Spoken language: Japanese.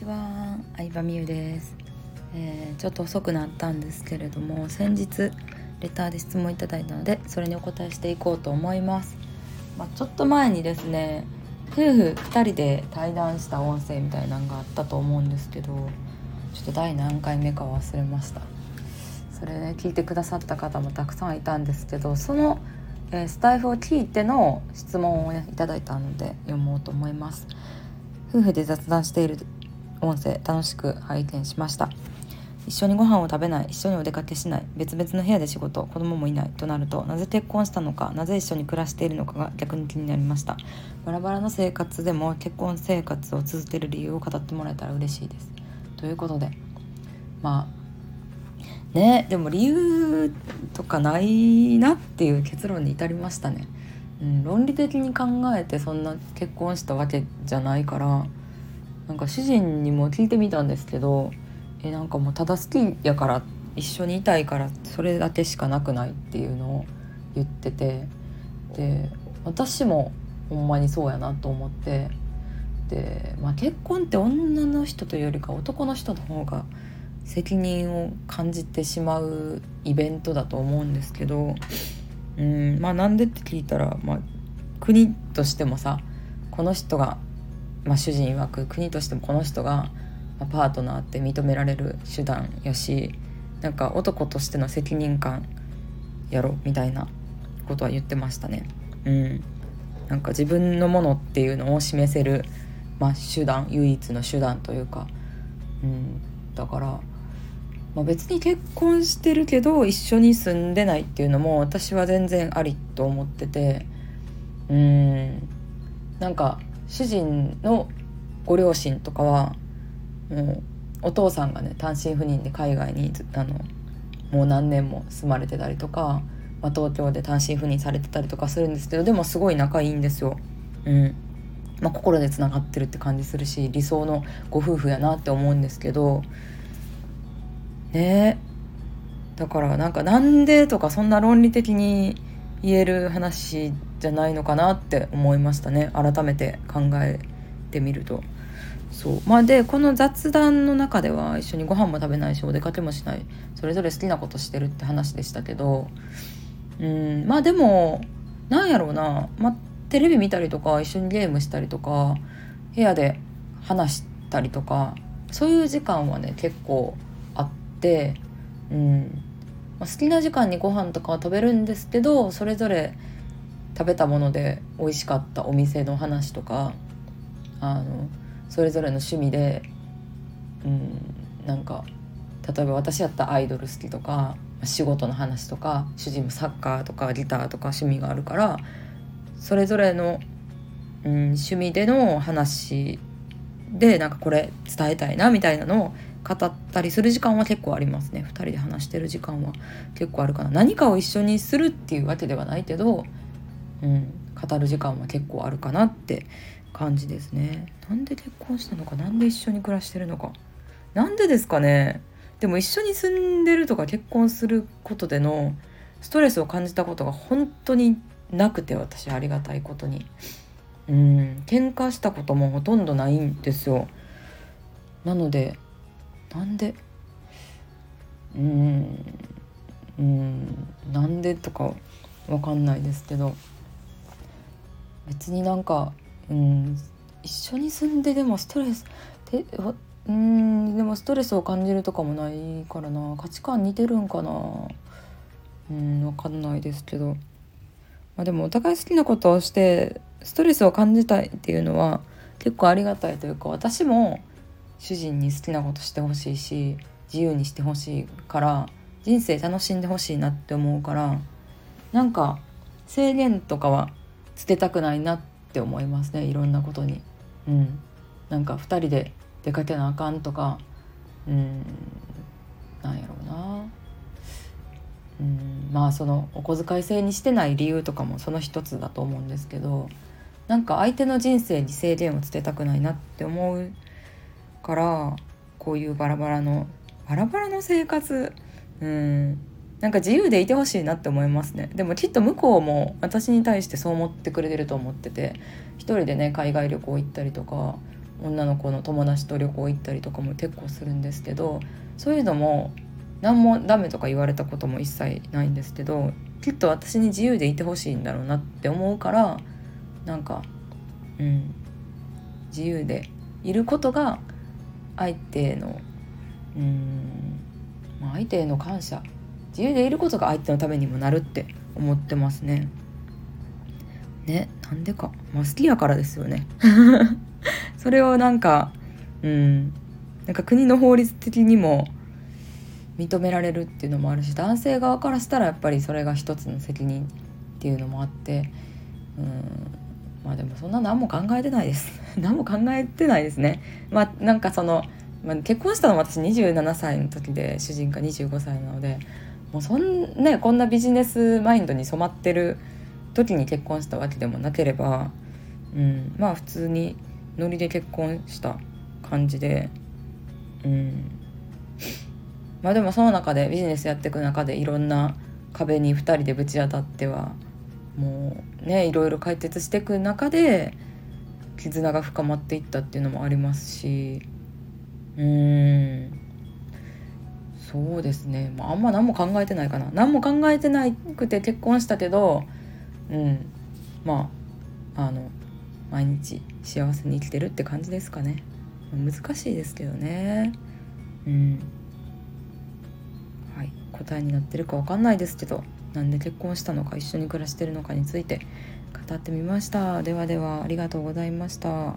ちは、相葉美優です、えー、ちょっと遅くなったんですけれども先日レターで質問いただいたのでそれにお答えしていこうと思います、まあ、ちょっと前にですね夫婦2人で対談した音声みたいなのがあったと思うんですけどちょっと第何回目か忘れました。それね聞いてくださった方もたくさんいたんですけどその、え、スタイフを聞いての質問をねいただいたので読もうと思います。夫婦で雑談している音声楽しく拝見しました。一緒にご飯を食べない一緒にお出かけしない別々の部屋で仕事子供もいないとなるとなぜ結婚したのかなぜ一緒に暮らしているのかが逆に気になりました。バラバラの生活でも結婚生活を続ける理由を語ってもらえたら嬉しいです。ということでまあねでも理由とかないなっていう結論に至りましたね、うん、論理的に考えてそんな結婚したわけじゃないからなんか主人にも聞いてみたんですけどえなんかもうただ好きやから一緒にいたいからそれだけしかなくないっていうのを言っててで私もほんまにそうやなと思ってで、まあ、結婚って女の人というよりか男の人の方が責任を感じてしまうイベントだと思うんですけどうんまあなんでって聞いたら、まあ、国としてもさこの人がまあ、主人曰く国としてもこの人がパートナーって認められる手段やしなんか男としての責任感やろみたいなことは言ってましたね。うん、なんか自分のものっていうのを示せる、まあ、手段唯一の手段というか、うん、だから、まあ、別に結婚してるけど一緒に住んでないっていうのも私は全然ありと思ってて。うん。なんか主人のご両親とかはもうお父さんがね単身赴任で海外にあのもう何年も住まれてたりとか、まあ、東京で単身赴任されてたりとかするんですけどでもすごい仲いいんですよ。うんまあ、心でつながってるって感じするし理想のご夫婦やなって思うんですけどねだからなんかなんでとかそんな論理的に言える話じゃないのかなって思いましたね。改めて考えてみると。そう。まあ、でこの雑談の中では一緒にご飯も食べないしお出かけもしない。それぞれ好きなことしてるって話でしたけど。うん。まあでもなんやろうな、まあ、テレビ見たりとか一緒にゲームしたりとか部屋で話したりとかそういう時間はね結構あって。うん。まあ、好きな時間にご飯とかは食べるんですけどそれぞれ食べたもので美味しかったお店の話とかあのそれぞれの趣味でうんなんか例えば私やったらアイドル好きとか仕事の話とか主人もサッカーとかギターとか趣味があるからそれぞれの、うん、趣味での話でなんかこれ伝えたいなみたいなのを語ったりする時間は結構ありますね。2人で話してる時間は結構あるかな。何かを一緒にするっていうわけではないけど、うん、語る時間は結構あるかなって感じですね。なんで結婚したのか何で一緒に暮らしてるのか。なんでですかね。でも一緒に住んでるとか結婚することでのストレスを感じたことが本当になくて私ありがたいことに。うん。喧嘩したこともほとんどないんですよ。なのでなんでうん。うん。なんでとかわかんないですけど。別になんかうん一緒に住んででもストレスでうんでもストレスを感じるとかもないからな。価値観似てるんかな。うん分かんないですけど、まあ、でもお互い好きなことをしてストレスを感じたいっていうのは結構ありがたいというか私も主人に好きなことしてほしいし自由にしてほしいから人生楽しんでほしいなって思うからなんか制限とかは捨てたくないなって思いますねいろんなことに。うん、なんか2人で出かけなあかんとかうん。なんやろうな。うん。まあそのお小遣い制にしてない理由とかもその一つだと思うんですけどなんか相手の人生に制限をつけたくないなって思うからこういうバラバラのバラバラの生活うん。なんか自由でいてほしいなって思いますね。でもきっと向こうも私に対してそう思ってくれてると思ってて一人でね海外旅行行ったりとか女の子の友達と旅行行ったりとかも結構するんですけどそういうのも何もダメとか言われたことも一切ないんですけどきっと私に自由でいてほしいんだろうなって思うからなんかうん自由でいることが相手へのうんま相手への感謝自由でいることが相手のためにもなるって思ってますね。ねなんでか。まあ好きやからですよね。それをなんかうん。なんか国の法律的にも認められるっていうのもあるし男性側からしたらやっぱりそれが一つの責任っていうのもあってうん。まあでもそんな何も考えてないです。何も考えてないですね。まあなんかその、まあ、結婚したの私27歳の時で主人が25歳なのでもうそんねこんなビジネスマインドに染まってる時に結婚したわけでもなければ、うん、まあ普通にノリで結婚した感じでうん。まあでもその中でビジネスやっていく中でいろんな壁に2人でぶち当たってはもうねいろいろ解決していく中で絆が深まっていったっていうのもありますしうん。そうですね、まあ、あんま何も考えてないかな。何も考えてなくて結婚したけどうん。まああの毎日幸せに生きてるって感じですかね。難しいですけどね。うん。はい。答えになってるか分かんないですけどなんで結婚したのか一緒に暮らしてるのかについて語ってみました。ではではありがとうございました。